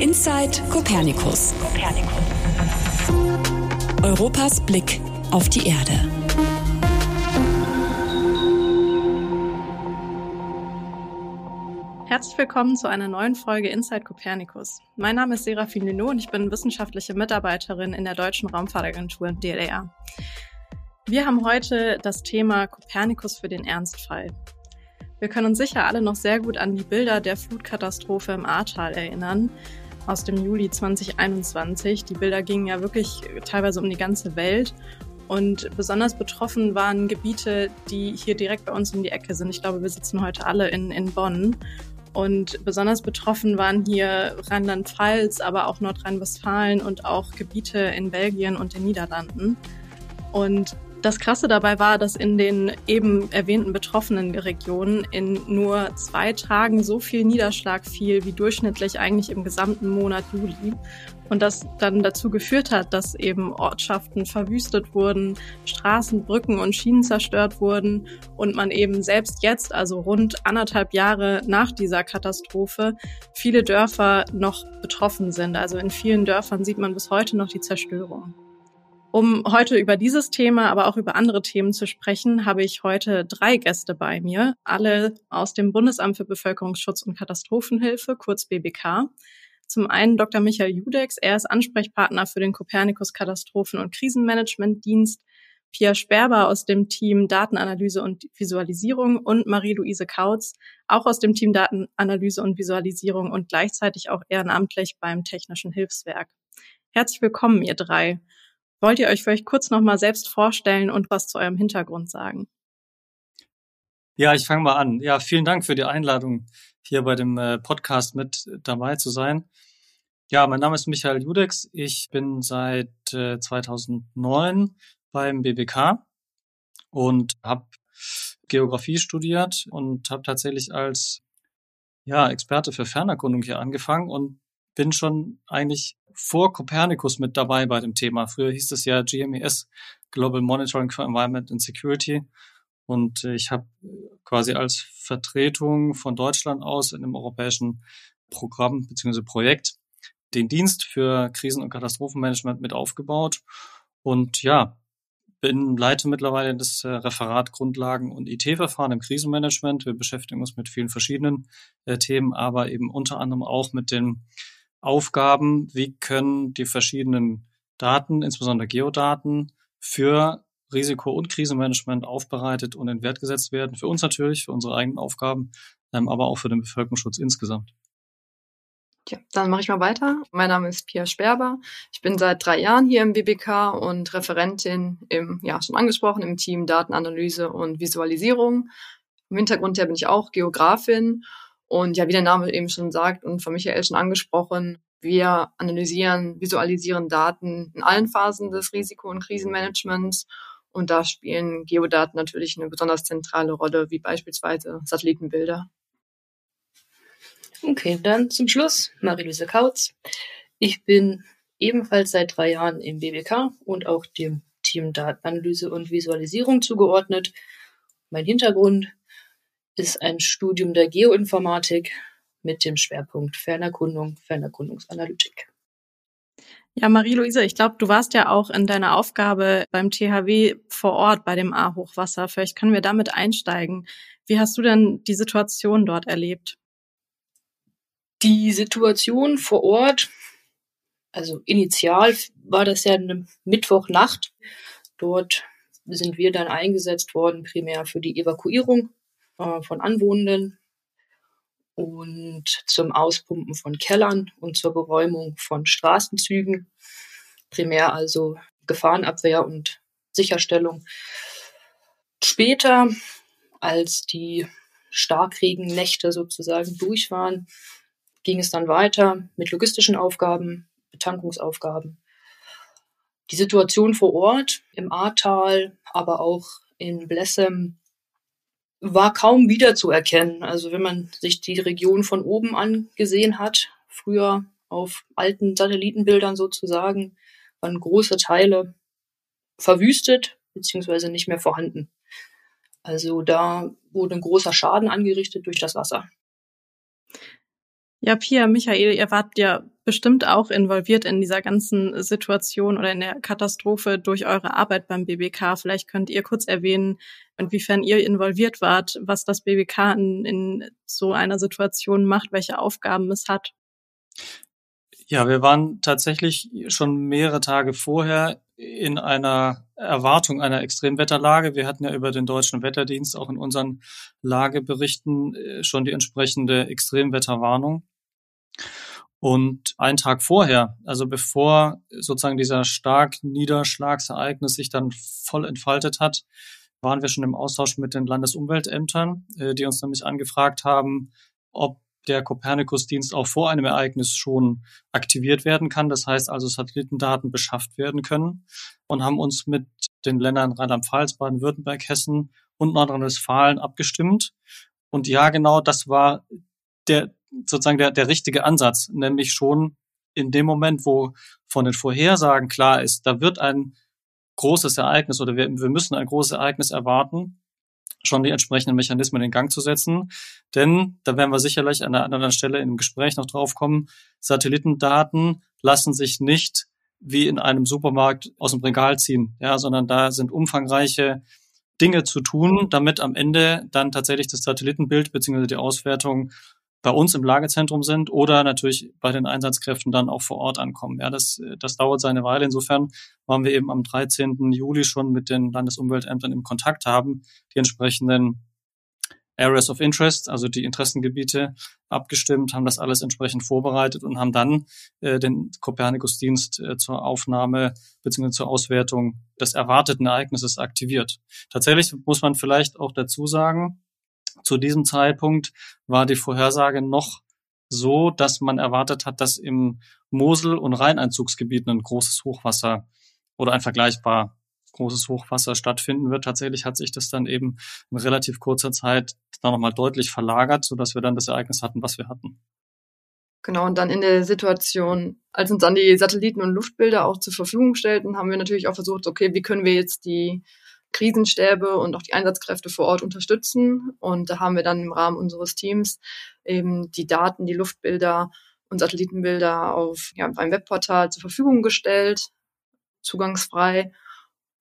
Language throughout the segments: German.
Inside Copernicus. Europas Blick auf die Erde. Herzlich willkommen zu einer neuen Folge Inside Copernicus. Mein Name ist Serafin Lino und ich bin wissenschaftliche Mitarbeiterin in der Deutschen Raumfahrtagentur DLR. Wir haben heute das Thema Copernicus für den Ernstfall. Wir können uns sicher alle noch sehr gut an die Bilder der Flutkatastrophe im Ahrtal erinnern aus dem Juli 2021. Die Bilder gingen ja wirklich teilweise um die ganze Welt und besonders betroffen waren Gebiete, die hier direkt bei uns um die Ecke sind. Ich glaube, wir sitzen heute alle in, in Bonn. Und besonders betroffen waren hier Rheinland-Pfalz, aber auch Nordrhein-Westfalen und auch Gebiete in Belgien und den Niederlanden. Und das Krasse dabei war, dass in den eben erwähnten betroffenen Regionen in nur zwei Tagen so viel Niederschlag fiel wie durchschnittlich eigentlich im gesamten Monat Juli. Und das dann dazu geführt hat, dass eben Ortschaften verwüstet wurden, Straßen, Brücken und Schienen zerstört wurden und man eben selbst jetzt, also rund anderthalb Jahre nach dieser Katastrophe, viele Dörfer noch betroffen sind. Also in vielen Dörfern sieht man bis heute noch die Zerstörung. Um heute über dieses Thema, aber auch über andere Themen zu sprechen, habe ich heute drei Gäste bei mir, alle aus dem Bundesamt für Bevölkerungsschutz und Katastrophenhilfe, kurz BBK. Zum einen Dr. Michael Judex, er ist Ansprechpartner für den Copernicus Katastrophen- und Krisenmanagementdienst, Pia Sperber aus dem Team Datenanalyse und Visualisierung und Marie-Louise Kautz, auch aus dem Team Datenanalyse und Visualisierung und gleichzeitig auch ehrenamtlich beim Technischen Hilfswerk. Herzlich willkommen, ihr drei. Wollt ihr euch vielleicht kurz nochmal selbst vorstellen und was zu eurem Hintergrund sagen? Ja, ich fange mal an. Ja, vielen Dank für die Einladung, hier bei dem äh, Podcast mit dabei zu sein. Ja, mein Name ist Michael Judex. Ich bin seit 2009 äh, beim BBK und habe Geografie studiert und habe tatsächlich als ja, Experte für Fernerkundung hier angefangen und bin schon eigentlich vor Copernicus mit dabei bei dem Thema. Früher hieß es ja GMES, Global Monitoring for Environment and Security. Und äh, ich habe quasi als Vertretung von Deutschland aus in einem europäischen Programm bzw. Projekt den Dienst für Krisen- und Katastrophenmanagement mit aufgebaut. Und ja, bin, leite mittlerweile das äh, Referat Grundlagen und IT-Verfahren im Krisenmanagement. Wir beschäftigen uns mit vielen verschiedenen äh, Themen, aber eben unter anderem auch mit den Aufgaben, wie können die verschiedenen Daten, insbesondere Geodaten, für Risiko- und Krisenmanagement aufbereitet und in Wert gesetzt werden. Für uns natürlich, für unsere eigenen Aufgaben, ähm, aber auch für den Bevölkerungsschutz insgesamt. Ja, dann mache ich mal weiter. Mein Name ist Pia Sperber. Ich bin seit drei Jahren hier im BBK und Referentin im, ja, schon angesprochen, im Team Datenanalyse und Visualisierung. Im Hintergrund her bin ich auch Geografin und ja, wie der Name eben schon sagt und von Michael schon angesprochen, wir analysieren, visualisieren Daten in allen Phasen des Risiko- und Krisenmanagements. Und da spielen Geodaten natürlich eine besonders zentrale Rolle, wie beispielsweise Satellitenbilder. Okay, dann zum Schluss Marie-Louise Kautz. Ich bin ebenfalls seit drei Jahren im BBK und auch dem Team Datenanalyse und Visualisierung zugeordnet. Mein Hintergrund ist ein Studium der Geoinformatik mit dem Schwerpunkt Fernerkundung, Fernerkundungsanalytik. Ja, Marie-Louise, ich glaube, du warst ja auch in deiner Aufgabe beim THW vor Ort bei dem A-Hochwasser. Vielleicht können wir damit einsteigen. Wie hast du denn die Situation dort erlebt? Die Situation vor Ort, also initial war das ja eine Mittwochnacht. Dort sind wir dann eingesetzt worden, primär für die Evakuierung äh, von Anwohnenden und zum Auspumpen von Kellern und zur Beräumung von Straßenzügen. Primär also Gefahrenabwehr und Sicherstellung. Später, als die Starkregennächte sozusagen durch waren, ging es dann weiter mit logistischen Aufgaben, Betankungsaufgaben. Die Situation vor Ort im Ahrtal, aber auch in Blessem war kaum wiederzuerkennen. Also wenn man sich die Region von oben angesehen hat, früher auf alten Satellitenbildern sozusagen, waren große Teile verwüstet beziehungsweise nicht mehr vorhanden. Also da wurde ein großer Schaden angerichtet durch das Wasser. Ja, Pia, Michael, ihr wart ja bestimmt auch involviert in dieser ganzen Situation oder in der Katastrophe durch eure Arbeit beim BBK. Vielleicht könnt ihr kurz erwähnen, inwiefern ihr involviert wart, was das BBK in, in so einer Situation macht, welche Aufgaben es hat. Ja, wir waren tatsächlich schon mehrere Tage vorher in einer Erwartung einer Extremwetterlage. Wir hatten ja über den deutschen Wetterdienst auch in unseren Lageberichten äh, schon die entsprechende Extremwetterwarnung. Und einen Tag vorher, also bevor sozusagen dieser stark Niederschlagsereignis sich dann voll entfaltet hat, waren wir schon im Austausch mit den Landesumweltämtern, äh, die uns nämlich angefragt haben, ob der Copernicus-Dienst auch vor einem Ereignis schon aktiviert werden kann. Das heißt also, Satellitendaten beschafft werden können und haben uns mit den Ländern Rheinland-Pfalz, Baden-Württemberg, Hessen und Nordrhein-Westfalen abgestimmt. Und ja, genau, das war der, sozusagen der, der richtige Ansatz, nämlich schon in dem Moment, wo von den Vorhersagen klar ist, da wird ein großes Ereignis oder wir, wir müssen ein großes Ereignis erwarten, schon die entsprechenden Mechanismen in Gang zu setzen. Denn, da werden wir sicherlich an einer anderen Stelle im Gespräch noch drauf kommen, Satellitendaten lassen sich nicht wie in einem Supermarkt aus dem Regal ziehen, ja, sondern da sind umfangreiche Dinge zu tun, damit am Ende dann tatsächlich das Satellitenbild bzw. die Auswertung bei uns im Lagezentrum sind oder natürlich bei den Einsatzkräften dann auch vor Ort ankommen. Ja, das, das dauert seine Weile. Insofern waren wir eben am 13. Juli schon mit den Landesumweltämtern im Kontakt haben, die entsprechenden Areas of Interest, also die Interessengebiete, abgestimmt, haben das alles entsprechend vorbereitet und haben dann äh, den Copernicus-Dienst äh, zur Aufnahme bzw. zur Auswertung des erwarteten Ereignisses aktiviert. Tatsächlich muss man vielleicht auch dazu sagen, zu diesem Zeitpunkt war die Vorhersage noch so, dass man erwartet hat, dass im Mosel- und Rheineinzugsgebiet ein großes Hochwasser oder ein vergleichbar großes Hochwasser stattfinden wird. Tatsächlich hat sich das dann eben in relativ kurzer Zeit dann nochmal deutlich verlagert, sodass wir dann das Ereignis hatten, was wir hatten. Genau, und dann in der Situation, als uns dann die Satelliten und Luftbilder auch zur Verfügung stellten, haben wir natürlich auch versucht, okay, wie können wir jetzt die Krisenstäbe und auch die Einsatzkräfte vor Ort unterstützen. Und da haben wir dann im Rahmen unseres Teams eben die Daten, die Luftbilder und Satellitenbilder auf ja, einem Webportal zur Verfügung gestellt, zugangsfrei.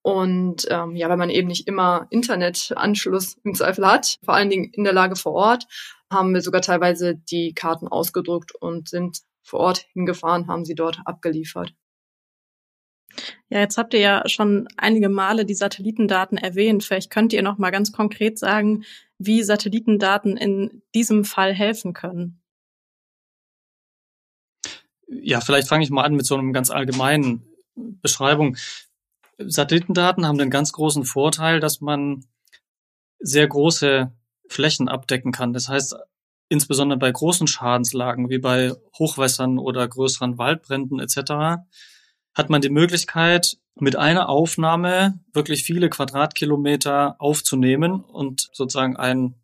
Und ähm, ja, weil man eben nicht immer Internetanschluss im Zweifel hat, vor allen Dingen in der Lage vor Ort, haben wir sogar teilweise die Karten ausgedruckt und sind vor Ort hingefahren, haben sie dort abgeliefert. Ja, jetzt habt ihr ja schon einige Male die Satellitendaten erwähnt. Vielleicht könnt ihr noch mal ganz konkret sagen, wie Satellitendaten in diesem Fall helfen können. Ja, vielleicht fange ich mal an mit so einem ganz allgemeinen Beschreibung. Satellitendaten haben den ganz großen Vorteil, dass man sehr große Flächen abdecken kann. Das heißt, insbesondere bei großen Schadenslagen wie bei Hochwässern oder größeren Waldbränden etc hat man die Möglichkeit, mit einer Aufnahme wirklich viele Quadratkilometer aufzunehmen und sozusagen ein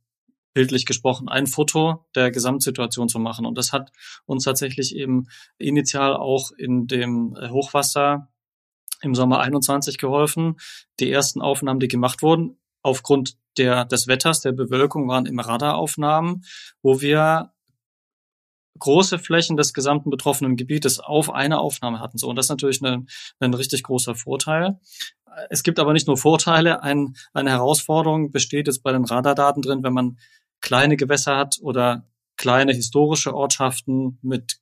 bildlich gesprochen, ein Foto der Gesamtsituation zu machen. Und das hat uns tatsächlich eben initial auch in dem Hochwasser im Sommer 21 geholfen. Die ersten Aufnahmen, die gemacht wurden, aufgrund der, des Wetters, der Bewölkung, waren im Radaraufnahmen, wo wir große Flächen des gesamten betroffenen Gebietes auf eine Aufnahme hatten. So, und das ist natürlich ein, ein richtig großer Vorteil. Es gibt aber nicht nur Vorteile. Ein, eine Herausforderung besteht jetzt bei den Radardaten drin, wenn man kleine Gewässer hat oder kleine historische Ortschaften mit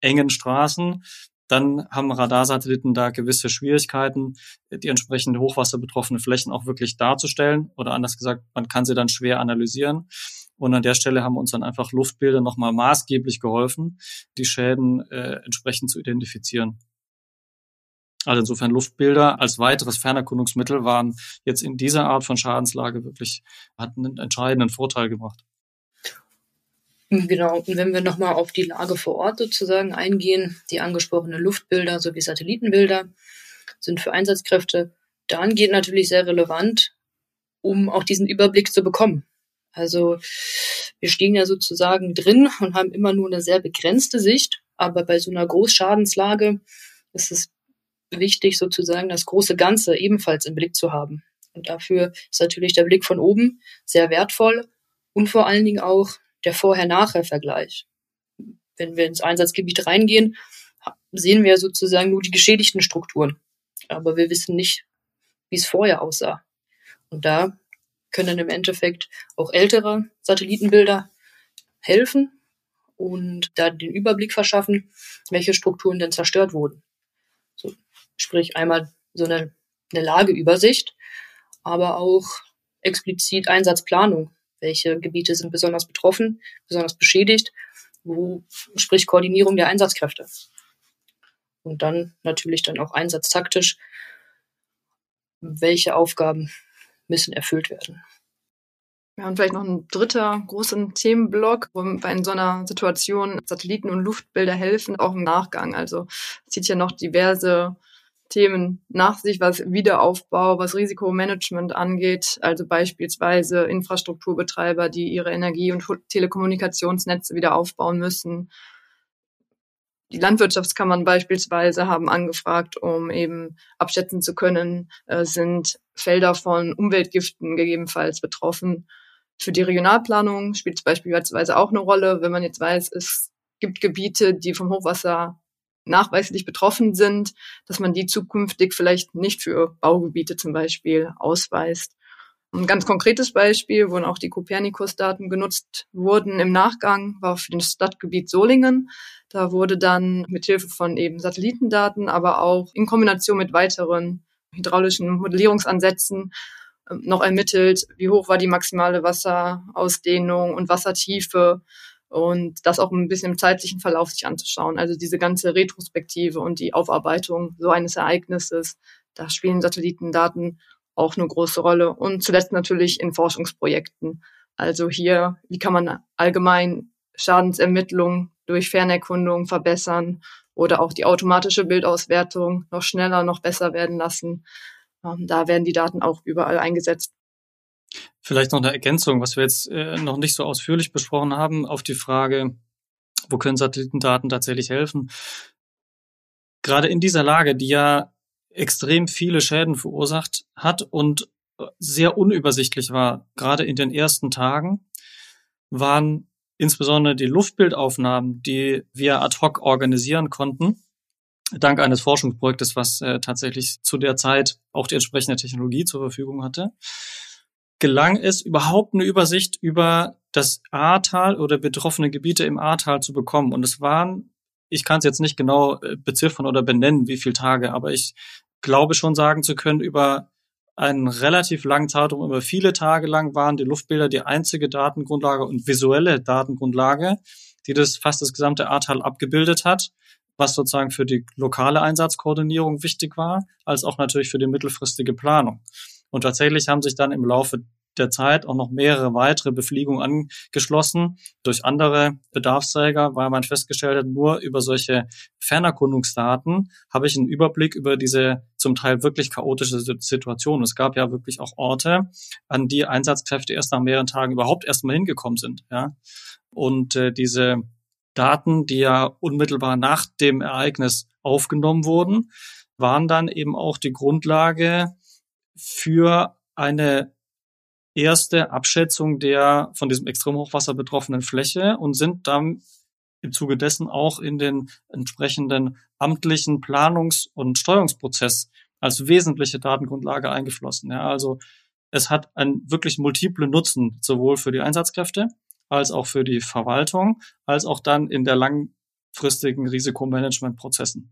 engen Straßen, dann haben Radarsatelliten da gewisse Schwierigkeiten, die entsprechende hochwasserbetroffene Flächen auch wirklich darzustellen. Oder anders gesagt, man kann sie dann schwer analysieren. Und an der Stelle haben uns dann einfach Luftbilder nochmal maßgeblich geholfen, die Schäden äh, entsprechend zu identifizieren. Also insofern Luftbilder als weiteres Fernerkundungsmittel waren jetzt in dieser Art von Schadenslage wirklich, hatten einen entscheidenden Vorteil gebracht. Genau, und wenn wir nochmal auf die Lage vor Ort sozusagen eingehen, die angesprochenen Luftbilder sowie Satellitenbilder sind für Einsatzkräfte dahingehend natürlich sehr relevant, um auch diesen Überblick zu bekommen. Also wir stehen ja sozusagen drin und haben immer nur eine sehr begrenzte Sicht, aber bei so einer Großschadenslage ist es wichtig, sozusagen das große Ganze ebenfalls im Blick zu haben. Und dafür ist natürlich der Blick von oben sehr wertvoll und vor allen Dingen auch der Vorher-Nachher-Vergleich. Wenn wir ins Einsatzgebiet reingehen, sehen wir sozusagen nur die geschädigten Strukturen. Aber wir wissen nicht, wie es vorher aussah. Und da können im Endeffekt auch ältere Satellitenbilder helfen und da den Überblick verschaffen, welche Strukturen denn zerstört wurden. So, sprich einmal so eine, eine Lageübersicht, aber auch explizit Einsatzplanung. Welche Gebiete sind besonders betroffen, besonders beschädigt, wo, sprich Koordinierung der Einsatzkräfte. Und dann natürlich dann auch einsatztaktisch, welche Aufgaben müssen erfüllt werden. Ja, und vielleicht noch ein dritter großer Themenblock, wo in so einer Situation Satelliten und Luftbilder helfen, auch im Nachgang. Also zieht ja noch diverse Themen nach sich, was Wiederaufbau, was Risikomanagement angeht. Also beispielsweise Infrastrukturbetreiber, die ihre Energie- und Telekommunikationsnetze wieder aufbauen müssen die Landwirtschaftskammern beispielsweise haben angefragt, um eben abschätzen zu können, äh, sind Felder von Umweltgiften gegebenenfalls betroffen. Für die Regionalplanung spielt es beispielsweise auch eine Rolle, wenn man jetzt weiß, es gibt Gebiete, die vom Hochwasser nachweislich betroffen sind, dass man die zukünftig vielleicht nicht für Baugebiete zum Beispiel ausweist. Ein ganz konkretes Beispiel, wo auch die Copernicus-Daten genutzt wurden im Nachgang, war für das Stadtgebiet Solingen. Da wurde dann mit Hilfe von eben Satellitendaten, aber auch in Kombination mit weiteren hydraulischen Modellierungsansätzen ähm, noch ermittelt, wie hoch war die maximale Wasserausdehnung und Wassertiefe und das auch ein bisschen im zeitlichen Verlauf sich anzuschauen. Also diese ganze Retrospektive und die Aufarbeitung so eines Ereignisses, da spielen Satellitendaten auch eine große Rolle. Und zuletzt natürlich in Forschungsprojekten. Also hier, wie kann man allgemein Schadensermittlung durch Fernerkundung verbessern oder auch die automatische Bildauswertung noch schneller, noch besser werden lassen. Ähm, da werden die Daten auch überall eingesetzt. Vielleicht noch eine Ergänzung, was wir jetzt äh, noch nicht so ausführlich besprochen haben, auf die Frage, wo können Satellitendaten tatsächlich helfen? Gerade in dieser Lage, die ja extrem viele Schäden verursacht hat und sehr unübersichtlich war, gerade in den ersten Tagen, waren insbesondere die Luftbildaufnahmen, die wir ad hoc organisieren konnten, dank eines Forschungsprojektes, was äh, tatsächlich zu der Zeit auch die entsprechende Technologie zur Verfügung hatte, gelang es überhaupt eine Übersicht über das Ahrtal oder betroffene Gebiete im Ahrtal zu bekommen. Und es waren, ich kann es jetzt nicht genau äh, beziffern oder benennen, wie viele Tage, aber ich glaube schon sagen zu können, über einen relativ langen Zeitraum, über viele Tage lang waren die Luftbilder die einzige Datengrundlage und visuelle Datengrundlage, die das fast das gesamte Ahrtal abgebildet hat, was sozusagen für die lokale Einsatzkoordinierung wichtig war, als auch natürlich für die mittelfristige Planung. Und tatsächlich haben sich dann im Laufe der Zeit auch noch mehrere weitere Befliegungen angeschlossen durch andere Bedarfsträger, weil man festgestellt hat, nur über solche Fernerkundungsdaten habe ich einen Überblick über diese zum Teil wirklich chaotische Situation. Es gab ja wirklich auch Orte, an die Einsatzkräfte erst nach mehreren Tagen überhaupt erst mal hingekommen sind. Ja? Und äh, diese Daten, die ja unmittelbar nach dem Ereignis aufgenommen wurden, waren dann eben auch die Grundlage für eine erste Abschätzung der von diesem Extremhochwasser betroffenen Fläche und sind dann im Zuge dessen auch in den entsprechenden amtlichen Planungs- und Steuerungsprozess als wesentliche Datengrundlage eingeflossen. Ja, also es hat einen wirklich multiple Nutzen, sowohl für die Einsatzkräfte als auch für die Verwaltung, als auch dann in der langfristigen Risikomanagementprozessen.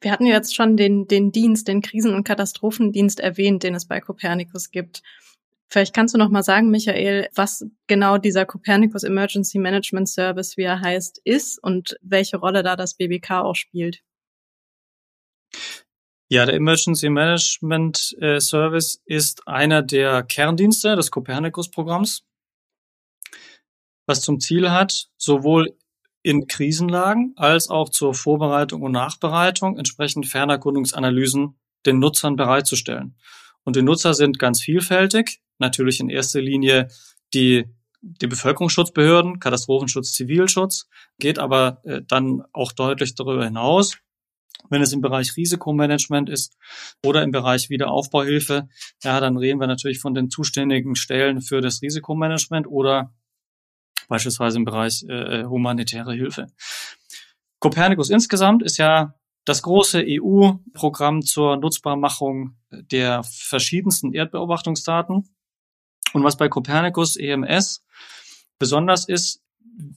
Wir hatten jetzt schon den, den Dienst, den Krisen- und Katastrophendienst erwähnt, den es bei Copernicus gibt. Vielleicht kannst du noch mal sagen, Michael, was genau dieser Copernicus Emergency Management Service, wie er heißt, ist und welche Rolle da das BBK auch spielt. Ja, der Emergency Management äh, Service ist einer der Kerndienste des Copernicus-Programms, was zum Ziel hat, sowohl in Krisenlagen als auch zur Vorbereitung und Nachbereitung entsprechend Fernerkundungsanalysen den Nutzern bereitzustellen. Und die Nutzer sind ganz vielfältig natürlich in erster Linie die die Bevölkerungsschutzbehörden, Katastrophenschutz, Zivilschutz, geht aber äh, dann auch deutlich darüber hinaus. Wenn es im Bereich Risikomanagement ist oder im Bereich Wiederaufbauhilfe, ja, dann reden wir natürlich von den zuständigen Stellen für das Risikomanagement oder beispielsweise im Bereich äh, humanitäre Hilfe. Copernicus insgesamt ist ja das große EU-Programm zur Nutzbarmachung der verschiedensten Erdbeobachtungsdaten. Und was bei Copernicus EMS besonders ist,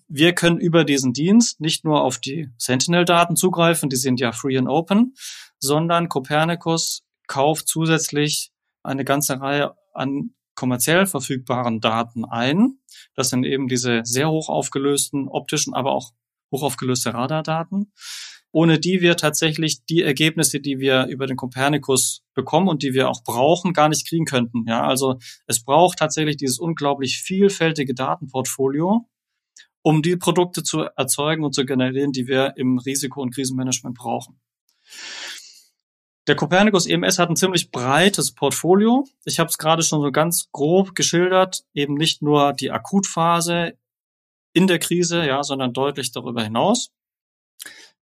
wir können über diesen Dienst nicht nur auf die Sentinel-Daten zugreifen, die sind ja free and open, sondern Copernicus kauft zusätzlich eine ganze Reihe an kommerziell verfügbaren Daten ein. Das sind eben diese sehr hoch aufgelösten optischen, aber auch hoch aufgelöste Radardaten, ohne die wir tatsächlich die Ergebnisse, die wir über den Copernicus bekommen und die wir auch brauchen, gar nicht kriegen könnten. Ja, also es braucht tatsächlich dieses unglaublich vielfältige Datenportfolio, um die Produkte zu erzeugen und zu generieren, die wir im Risiko- und Krisenmanagement brauchen. Der Copernicus EMS hat ein ziemlich breites Portfolio. Ich habe es gerade schon so ganz grob geschildert, eben nicht nur die Akutphase in der Krise, ja, sondern deutlich darüber hinaus.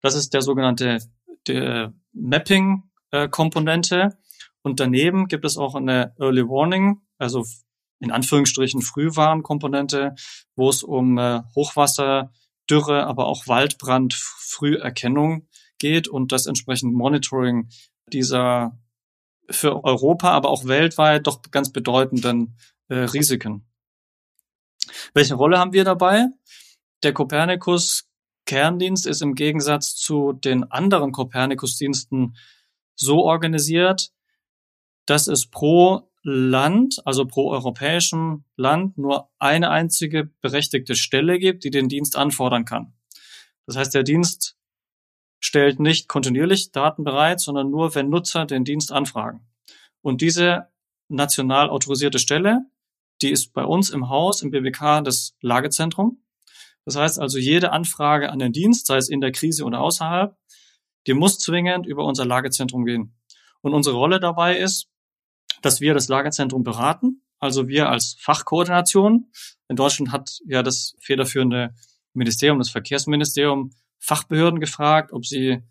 Das ist der sogenannte der Mapping-Komponente. Und daneben gibt es auch eine Early Warning, also in Anführungsstrichen Frühwarnkomponente, wo es um äh, Hochwasser, Dürre, aber auch Waldbrand, Früherkennung geht und das entsprechend Monitoring dieser für Europa, aber auch weltweit doch ganz bedeutenden äh, Risiken. Welche Rolle haben wir dabei? Der Copernicus Kerndienst ist im Gegensatz zu den anderen Copernicus-Diensten so organisiert, dass es pro Land, also pro europäischem Land, nur eine einzige berechtigte Stelle gibt, die den Dienst anfordern kann. Das heißt, der Dienst stellt nicht kontinuierlich Daten bereit, sondern nur, wenn Nutzer den Dienst anfragen. Und diese national autorisierte Stelle, die ist bei uns im Haus, im BBK, das Lagezentrum. Das heißt also, jede Anfrage an den Dienst, sei es in der Krise oder außerhalb, die muss zwingend über unser Lagezentrum gehen. Und unsere Rolle dabei ist, dass wir das Lagerzentrum beraten, also wir als Fachkoordination. In Deutschland hat ja das federführende Ministerium, das Verkehrsministerium, Fachbehörden gefragt, ob sie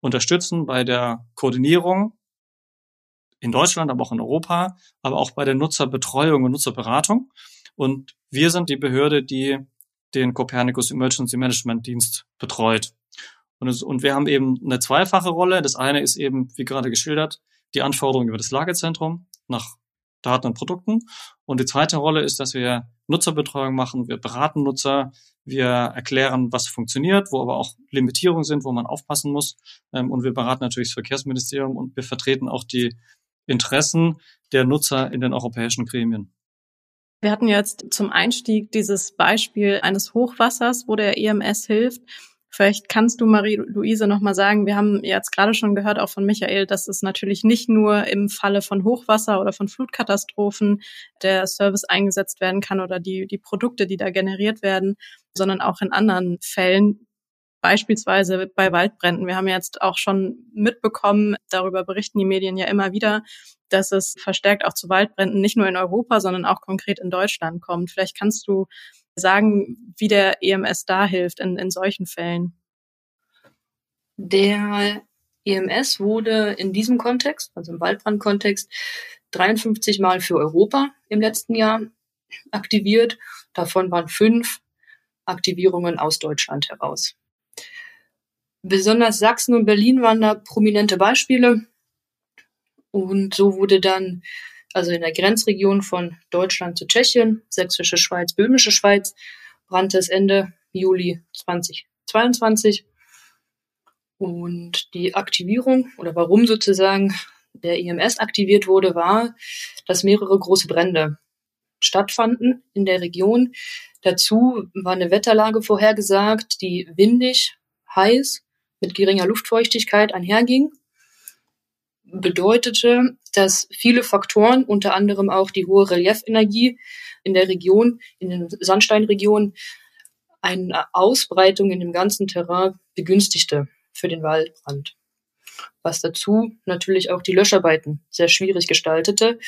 unterstützen bei der Koordinierung in Deutschland, aber auch in Europa, aber auch bei der Nutzerbetreuung und Nutzerberatung. Und wir sind die Behörde, die den Copernicus Emergency Management Dienst betreut. Und, es, und wir haben eben eine zweifache Rolle. Das eine ist eben, wie gerade geschildert, die Anforderungen über das Lagezentrum nach Daten und Produkten. Und die zweite Rolle ist, dass wir Nutzerbetreuung machen. Wir beraten Nutzer. Wir erklären, was funktioniert, wo aber auch Limitierungen sind, wo man aufpassen muss. Ähm, und wir beraten natürlich das Verkehrsministerium und wir vertreten auch die Interessen der Nutzer in den europäischen Gremien. Wir hatten jetzt zum Einstieg dieses Beispiel eines Hochwassers, wo der EMS hilft. Vielleicht kannst du, Marie-Louise, nochmal sagen, wir haben jetzt gerade schon gehört, auch von Michael, dass es natürlich nicht nur im Falle von Hochwasser oder von Flutkatastrophen der Service eingesetzt werden kann oder die, die Produkte, die da generiert werden, sondern auch in anderen Fällen, beispielsweise bei Waldbränden. Wir haben jetzt auch schon mitbekommen, darüber berichten die Medien ja immer wieder, dass es verstärkt auch zu Waldbränden nicht nur in Europa, sondern auch konkret in Deutschland kommt. Vielleicht kannst du sagen, wie der EMS da hilft in, in solchen Fällen? Der EMS wurde in diesem Kontext, also im Waldbrandkontext, 53 Mal für Europa im letzten Jahr aktiviert. Davon waren fünf Aktivierungen aus Deutschland heraus. Besonders Sachsen und Berlin waren da prominente Beispiele. Und so wurde dann also in der Grenzregion von Deutschland zu Tschechien, Sächsische Schweiz, Böhmische Schweiz, brannte es Ende Juli 2022. Und die Aktivierung oder warum sozusagen der EMS aktiviert wurde, war, dass mehrere große Brände stattfanden in der Region. Dazu war eine Wetterlage vorhergesagt, die windig, heiß, mit geringer Luftfeuchtigkeit einherging bedeutete, dass viele Faktoren, unter anderem auch die hohe Reliefenergie in der Region, in den Sandsteinregionen, eine Ausbreitung in dem ganzen Terrain begünstigte für den Waldbrand. Was dazu natürlich auch die Löscharbeiten sehr schwierig gestaltete.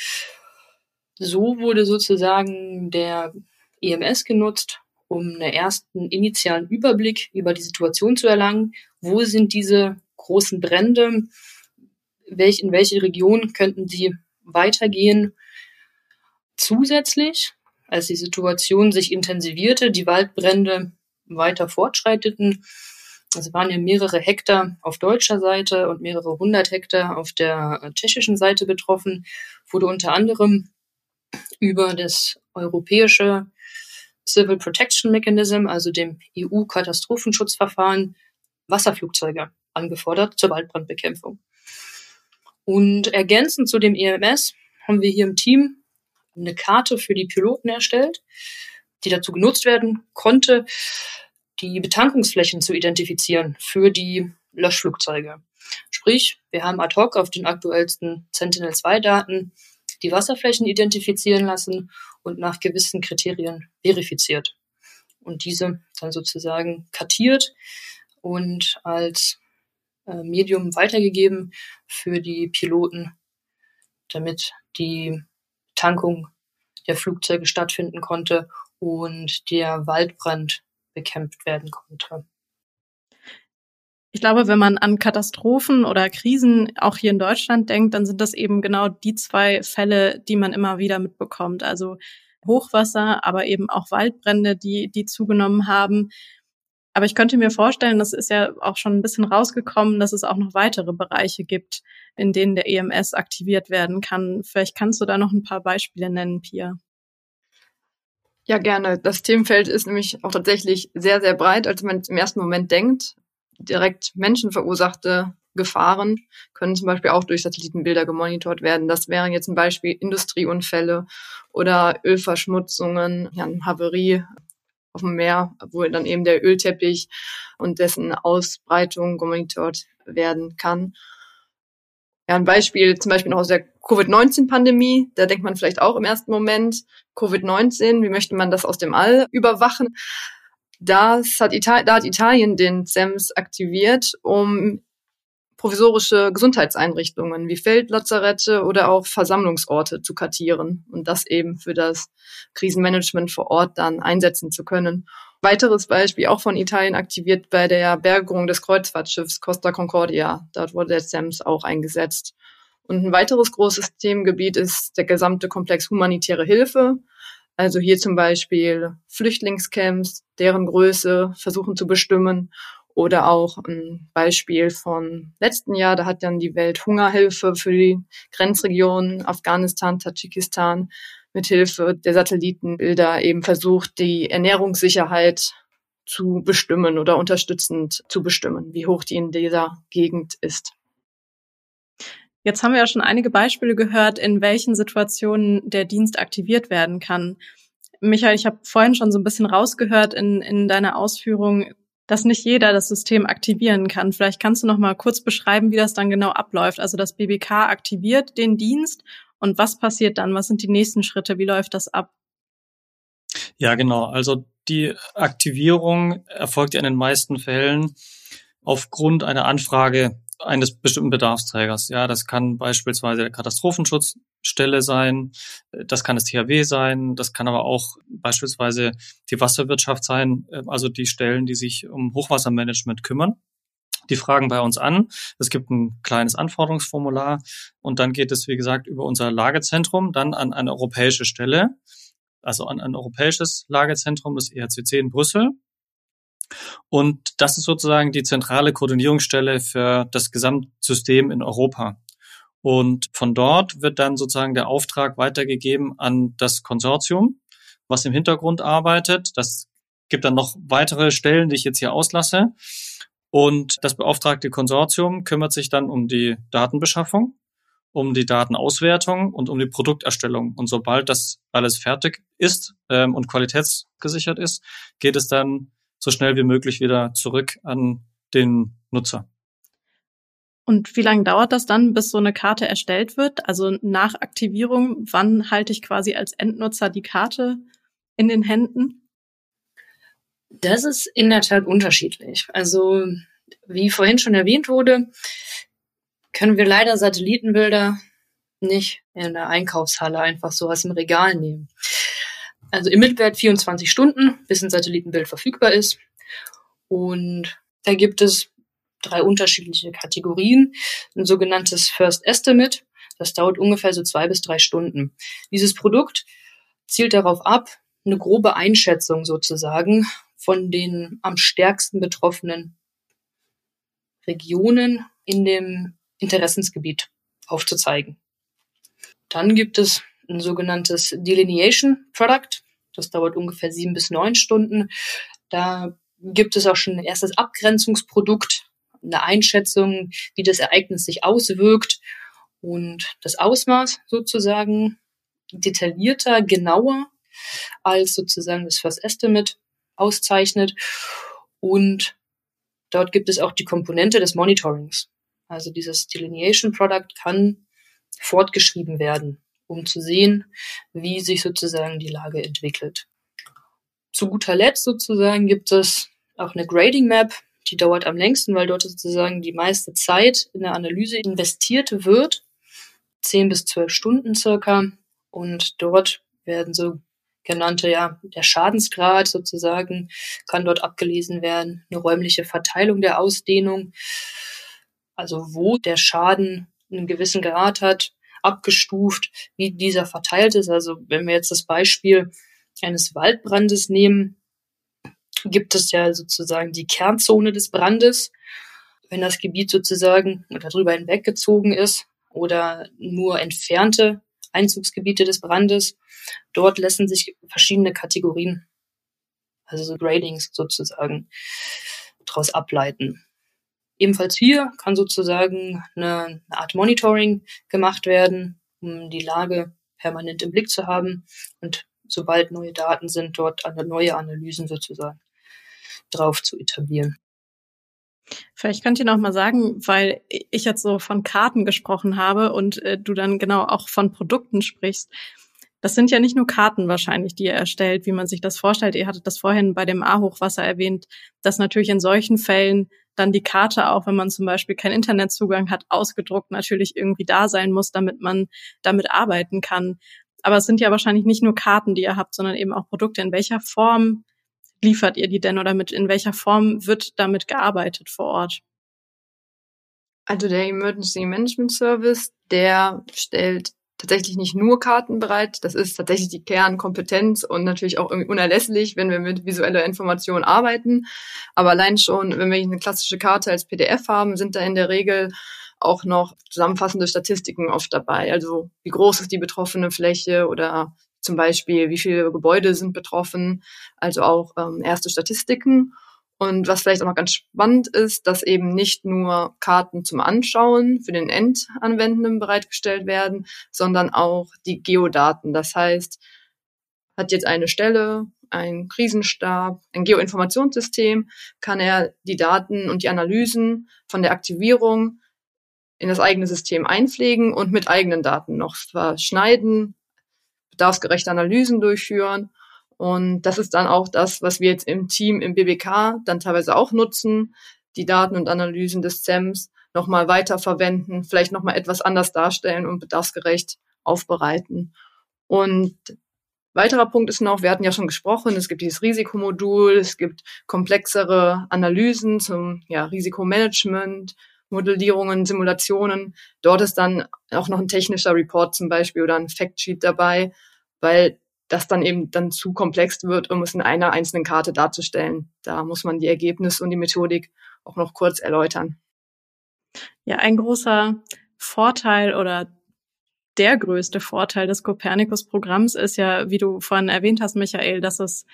So wurde sozusagen der EMS genutzt, um einen ersten initialen Überblick über die Situation zu erlangen. Wo sind diese großen Brände? welch, in welche Region könnten sie weitergehen. Zusätzlich als die Situation sich intensivierte, die Waldbrände weiter fortschreiteten, es waren ja mehrere Hektar auf deutscher Seite und mehrere hundert Hektar auf der äh, tschechischen Seite betroffen, wurde unter anderem über das europäische Civil Protection Mechanism, also dem EU-Katastrophenschutzverfahren, Wasserflugzeuge angefordert zur Waldbrandbekämpfung. Und ergänzend zu dem EMS haben wir hier im Team eine Karte für die Piloten erstellt, die dazu genutzt werden konnte, die Betankungsflächen zu identifizieren für die Löschflugzeuge. Sprich, wir haben ad hoc auf den aktuellsten Sentinel-2-Daten die Wasserflächen identifizieren lassen und nach gewissen Kriterien verifiziert. Und diese dann sozusagen kartiert und als äh, Medium weitergegeben für die Piloten, damit die Tankung der Flugzeuge stattfinden konnte und der Waldbrand bekämpft werden konnte. Ich glaube, wenn man an Katastrophen oder Krisen auch hier in Deutschland denkt, dann sind das eben genau die zwei Fälle, die man immer wieder mitbekommt. Also Hochwasser, aber eben auch Waldbrände, die, die zugenommen haben. Aber ich könnte mir vorstellen, das ist ja auch schon ein bisschen rausgekommen, dass es auch noch weitere Bereiche gibt, in denen der EMS aktiviert werden kann. Vielleicht kannst du da noch ein paar Beispiele nennen, Pia. Ja, gerne. Das Themenfeld ist nämlich auch tatsächlich sehr, sehr breit, als man im ersten Moment denkt. Direkt menschenverursachte Gefahren können zum Beispiel auch durch Satellitenbilder gemonitort werden. Das wären jetzt ein Beispiel Industrieunfälle oder Ölverschmutzungen, ja, Haverie auf dem Meer, wo dann eben der Ölteppich und dessen Ausbreitung gemonitort werden kann. Ja, ein Beispiel zum Beispiel noch aus der Covid-19-Pandemie. Da denkt man vielleicht auch im ersten Moment, Covid-19, wie möchte man das aus dem All überwachen? Das hat Italien, da hat Italien den SEMS aktiviert, um provisorische Gesundheitseinrichtungen wie Feldlazarette oder auch Versammlungsorte zu kartieren und das eben für das Krisenmanagement vor Ort dann einsetzen zu können. Weiteres Beispiel auch von Italien aktiviert bei der Bergung des Kreuzfahrtschiffs Costa Concordia. Dort wurde der SEMS auch eingesetzt. Und ein weiteres großes Themengebiet ist der gesamte Komplex humanitäre Hilfe. Also hier zum Beispiel Flüchtlingscamps, deren Größe versuchen zu bestimmen. Oder auch ein Beispiel von letzten Jahr, da hat dann die Welthungerhilfe für die Grenzregionen Afghanistan, Tadschikistan mithilfe der Satellitenbilder eben versucht, die Ernährungssicherheit zu bestimmen oder unterstützend zu bestimmen, wie hoch die in dieser Gegend ist. Jetzt haben wir ja schon einige Beispiele gehört, in welchen Situationen der Dienst aktiviert werden kann. Michael, ich habe vorhin schon so ein bisschen rausgehört in, in deiner Ausführung, dass nicht jeder das System aktivieren kann. Vielleicht kannst du noch mal kurz beschreiben, wie das dann genau abläuft. Also das BBK aktiviert den Dienst und was passiert dann? Was sind die nächsten Schritte? Wie läuft das ab? Ja, genau. Also die Aktivierung erfolgt ja in den meisten Fällen aufgrund einer Anfrage eines bestimmten Bedarfsträgers. Ja, das kann beispielsweise der Katastrophenschutzstelle sein, das kann das THW sein, das kann aber auch beispielsweise die Wasserwirtschaft sein, also die Stellen, die sich um Hochwassermanagement kümmern. Die fragen bei uns an. Es gibt ein kleines Anforderungsformular und dann geht es, wie gesagt, über unser Lagezentrum dann an eine europäische Stelle, also an ein europäisches Lagezentrum, das ERCC in Brüssel. Und das ist sozusagen die zentrale Koordinierungsstelle für das Gesamtsystem in Europa. Und von dort wird dann sozusagen der Auftrag weitergegeben an das Konsortium, was im Hintergrund arbeitet. Das gibt dann noch weitere Stellen, die ich jetzt hier auslasse. Und das beauftragte Konsortium kümmert sich dann um die Datenbeschaffung, um die Datenauswertung und um die Produkterstellung. Und sobald das alles fertig ist ähm, und qualitätsgesichert ist, geht es dann so schnell wie möglich wieder zurück an den Nutzer. Und wie lange dauert das dann, bis so eine Karte erstellt wird? Also nach Aktivierung, wann halte ich quasi als Endnutzer die Karte in den Händen? Das ist in der Tat unterschiedlich. Also, wie vorhin schon erwähnt wurde, können wir leider Satellitenbilder nicht in der Einkaufshalle einfach so aus dem Regal nehmen. Also im Mittelwert 24 Stunden, bis ein Satellitenbild verfügbar ist. Und da gibt es drei unterschiedliche Kategorien. Ein sogenanntes First Estimate. Das dauert ungefähr so zwei bis drei Stunden. Dieses Produkt zielt darauf ab, eine grobe Einschätzung sozusagen von den am stärksten betroffenen Regionen in dem Interessensgebiet aufzuzeigen. Dann gibt es ein sogenanntes Delineation Product. Das dauert ungefähr sieben bis neun Stunden. Da gibt es auch schon ein erstes Abgrenzungsprodukt, eine Einschätzung, wie das Ereignis sich auswirkt und das Ausmaß sozusagen detaillierter, genauer als sozusagen das First Estimate auszeichnet. Und dort gibt es auch die Komponente des Monitorings. Also dieses Delineation Product kann fortgeschrieben werden, um zu sehen, wie sich sozusagen die Lage entwickelt. Zu guter Letzt sozusagen gibt es auch eine Grading Map, die dauert am längsten, weil dort sozusagen die meiste Zeit in der Analyse investiert wird. Zehn bis zwölf Stunden circa. Und dort werden so genannte, ja, der Schadensgrad sozusagen kann dort abgelesen werden, eine räumliche Verteilung der Ausdehnung, also wo der Schaden einen gewissen Grad hat, abgestuft, wie dieser verteilt ist. Also wenn wir jetzt das Beispiel eines Waldbrandes nehmen, gibt es ja sozusagen die Kernzone des Brandes. Wenn das Gebiet sozusagen darüber hinweggezogen ist oder nur entfernte Einzugsgebiete des Brandes, dort lassen sich verschiedene Kategorien, also so Gradings sozusagen, daraus ableiten. Ebenfalls hier kann sozusagen eine, eine Art Monitoring gemacht werden, um die Lage permanent im Blick zu haben und sobald neue Daten sind, dort neue Analysen sozusagen drauf zu etablieren. Vielleicht könnt ihr noch mal sagen, weil ich jetzt so von Karten gesprochen habe und äh, du dann genau auch von Produkten sprichst. Das sind ja nicht nur Karten wahrscheinlich, die ihr erstellt, wie man sich das vorstellt. Ihr hattet das vorhin bei dem A-Hochwasser erwähnt, dass natürlich in solchen Fällen dann die Karte auch, wenn man zum Beispiel keinen Internetzugang hat, ausgedruckt natürlich irgendwie da sein muss, damit man damit arbeiten kann. Aber es sind ja wahrscheinlich nicht nur Karten, die ihr habt, sondern eben auch Produkte. In welcher Form liefert ihr die denn oder mit in welcher Form wird damit gearbeitet vor Ort? Also der Emergency Management Service, der stellt tatsächlich nicht nur Karten bereit. Das ist tatsächlich die Kernkompetenz und natürlich auch irgendwie unerlässlich, wenn wir mit visueller Information arbeiten. Aber allein schon, wenn wir eine klassische Karte als PDF haben, sind da in der Regel auch noch zusammenfassende Statistiken oft dabei. Also wie groß ist die betroffene Fläche oder zum Beispiel wie viele Gebäude sind betroffen. Also auch ähm, erste Statistiken. Und was vielleicht auch noch ganz spannend ist, dass eben nicht nur Karten zum Anschauen für den Endanwendenden bereitgestellt werden, sondern auch die Geodaten. Das heißt, hat jetzt eine Stelle, ein Krisenstab, ein Geoinformationssystem, kann er die Daten und die Analysen von der Aktivierung in das eigene System einpflegen und mit eigenen Daten noch verschneiden, bedarfsgerechte Analysen durchführen und das ist dann auch das, was wir jetzt im Team im BBK dann teilweise auch nutzen, die Daten und Analysen des SEMs nochmal weiterverwenden, vielleicht nochmal etwas anders darstellen und bedarfsgerecht aufbereiten. Und weiterer Punkt ist noch, wir hatten ja schon gesprochen, es gibt dieses Risikomodul, es gibt komplexere Analysen zum ja, Risikomanagement, Modellierungen, Simulationen. Dort ist dann auch noch ein technischer Report zum Beispiel oder ein Factsheet dabei, weil das dann eben dann zu komplex wird, um es in einer einzelnen Karte darzustellen. Da muss man die Ergebnisse und die Methodik auch noch kurz erläutern. Ja, ein großer Vorteil oder der größte Vorteil des Copernicus-Programms ist ja, wie du vorhin erwähnt hast, Michael, dass es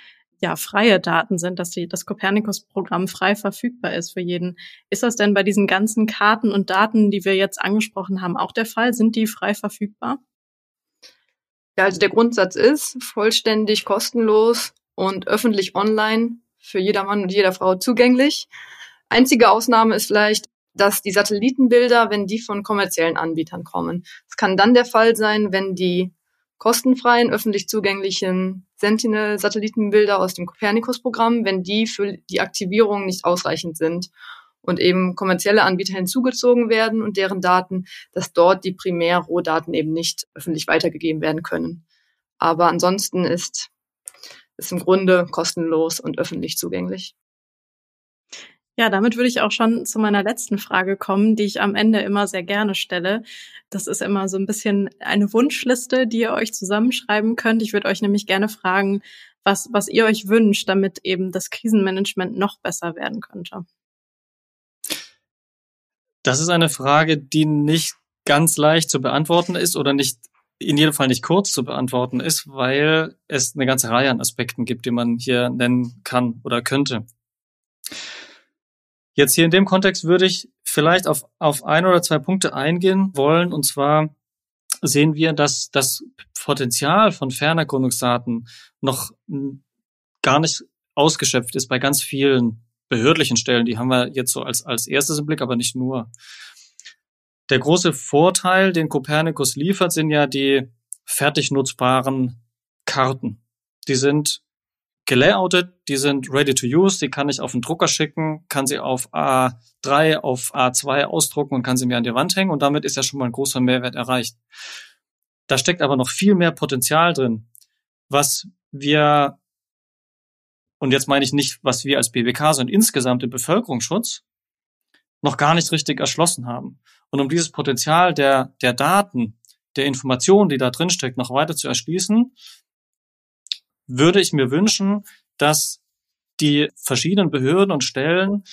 ja freie Daten sind, dass die, das Copernicus-Programm frei verfügbar ist für jeden. Ist das denn bei diesen ganzen Karten und Daten, die wir jetzt angesprochen haben, auch der Fall? Sind die frei verfügbar? Ja, also der Grundsatz ist vollständig kostenlos und öffentlich online für jedermann und jeder Frau zugänglich. Einzige Ausnahme ist vielleicht, dass die Satellitenbilder, wenn die von kommerziellen Anbietern kommen. Es kann dann der Fall sein, wenn die kostenfreien, öffentlich zugänglichen Sentinel-Satellitenbilder aus dem Copernicus-Programm, wenn die für die Aktivierung nicht ausreichend sind und eben kommerzielle Anbieter hinzugezogen werden und deren Daten, dass dort die Primärrohdaten eben nicht öffentlich weitergegeben werden können. Aber ansonsten ist es im Grunde kostenlos und öffentlich zugänglich. Ja, damit würde ich auch schon zu meiner letzten Frage kommen, die ich am Ende immer sehr gerne stelle. Das ist immer so ein bisschen eine Wunschliste, die ihr euch zusammenschreiben könnt. Ich würde euch nämlich gerne fragen, was, was ihr euch wünscht, damit eben das Krisenmanagement noch besser werden könnte. Das ist eine Frage, die nicht ganz leicht zu beantworten ist oder nicht in jedem Fall nicht kurz zu beantworten ist, weil es eine ganze Reihe an Aspekten gibt, die man hier nennen kann oder könnte. Jetzt hier in dem Kontext würde ich vielleicht auf, auf ein oder zwei Punkte eingehen wollen. Und zwar sehen wir, dass das Potenzial von Fernerkundungsdaten noch gar nicht ausgeschöpft ist bei ganz vielen behördlichen Stellen. Die haben wir jetzt so als, als erstes im Blick, aber nicht nur. Der große Vorteil, den Copernicus liefert, sind ja die fertig nutzbaren Karten. Die sind gelayoutet, die sind ready to use, die kann ich auf den Drucker schicken, kann sie auf A3, auf A2 ausdrucken und kann sie mir an die Wand hängen und damit ist ja schon mal ein großer Mehrwert erreicht. Da steckt aber noch viel mehr Potenzial drin, was wir, und jetzt meine ich nicht, was wir als BBK, sondern insgesamt im Bevölkerungsschutz noch gar nicht richtig erschlossen haben. Und um dieses Potenzial der, der Daten, der Informationen, die da drin steckt, noch weiter zu erschließen, würde ich mir wünschen, dass die verschiedenen Behörden und Stellen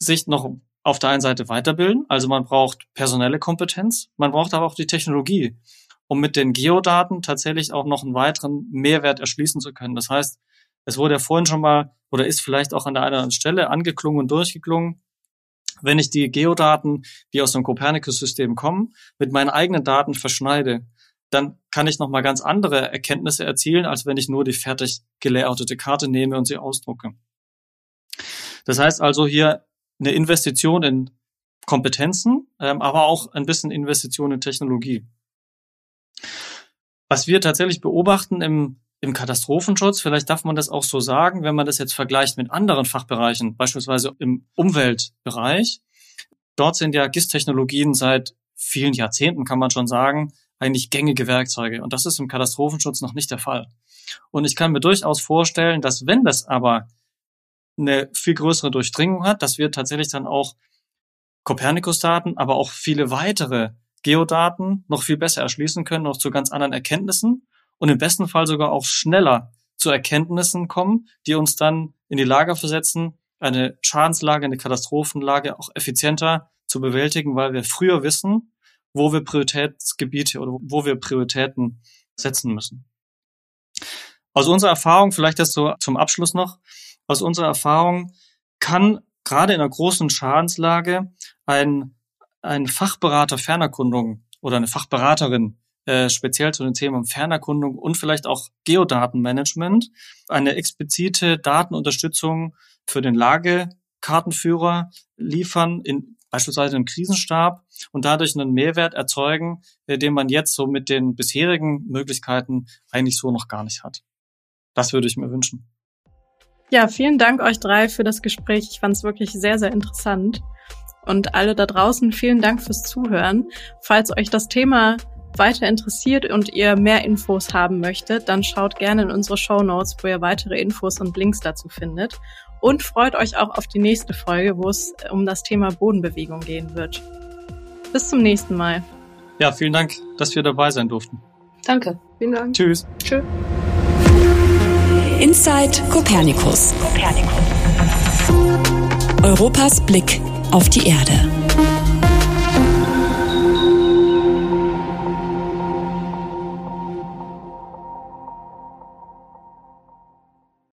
sich noch auf der einen Seite weiterbilden. Also man braucht personelle Kompetenz, man braucht aber auch die Technologie, um mit den Geodaten tatsächlich auch noch einen weiteren Mehrwert erschließen zu können. Das heißt, es wurde ja vorhin schon mal oder ist vielleicht auch an der einen oder anderen Stelle angeklungen und durchgeklungen. Wenn ich die Geodaten, die aus dem Copernicus-System kommen, mit meinen eigenen Daten verschneide, dann kann ich nochmal ganz andere Erkenntnisse erzielen, als wenn ich nur die fertig gelayoutete Karte nehme und sie ausdrucke. Das heißt also hier eine Investition in Kompetenzen, ähm, aber auch ein bisschen Investition in Technologie. Was wir tatsächlich beobachten im, im Katastrophenschutz, vielleicht darf man das auch so sagen, wenn man das jetzt vergleicht mit anderen Fachbereichen, beispielsweise im Umweltbereich. Dort sind ja GIS-Technologien seit vielen Jahrzehnten, kann man schon sagen, eigentlich gängige Werkzeuge. Und das ist im Katastrophenschutz noch nicht der Fall. Und ich kann mir durchaus vorstellen, dass wenn das aber eine viel größere Durchdringung hat, dass wir tatsächlich dann auch Copernicus-Daten, aber auch viele weitere Geodaten noch viel besser erschließen können, noch zu ganz anderen Erkenntnissen und im besten Fall sogar auch schneller zu Erkenntnissen kommen, die uns dann in die Lage versetzen, eine Schadenslage, eine Katastrophenlage auch effizienter zu bewältigen, weil wir früher wissen, wo wir Prioritätsgebiete oder wo wir Prioritäten setzen müssen. Aus unserer Erfahrung, vielleicht das so zum Abschluss noch, aus unserer Erfahrung kann gerade in einer großen Schadenslage ein, ein Fachberater Fernerkundung oder eine Fachberaterin äh, speziell zu den Themen Fernerkundung und vielleicht auch Geodatenmanagement eine explizite Datenunterstützung für den Lagekartenführer liefern in beispielsweise im Krisenstab und dadurch einen Mehrwert erzeugen, äh, den man jetzt so mit den bisherigen Möglichkeiten eigentlich so noch gar nicht hat. Das würde ich mir wünschen. Ja, vielen Dank euch drei für das Gespräch. Ich fand es wirklich sehr, sehr interessant. Und alle da draußen, vielen Dank fürs Zuhören. Falls euch das Thema weiter interessiert und ihr mehr Infos haben möchtet, dann schaut gerne in unsere Show Notes, wo ihr weitere Infos und Links dazu findet und freut euch auch auf die nächste Folge, wo es um das Thema Bodenbewegung gehen wird. Bis zum nächsten Mal. Ja, vielen Dank, dass wir dabei sein durften. Danke. Vielen Dank. Tschüss. Tschüss. Inside Copernicus. Europas Blick auf die Erde.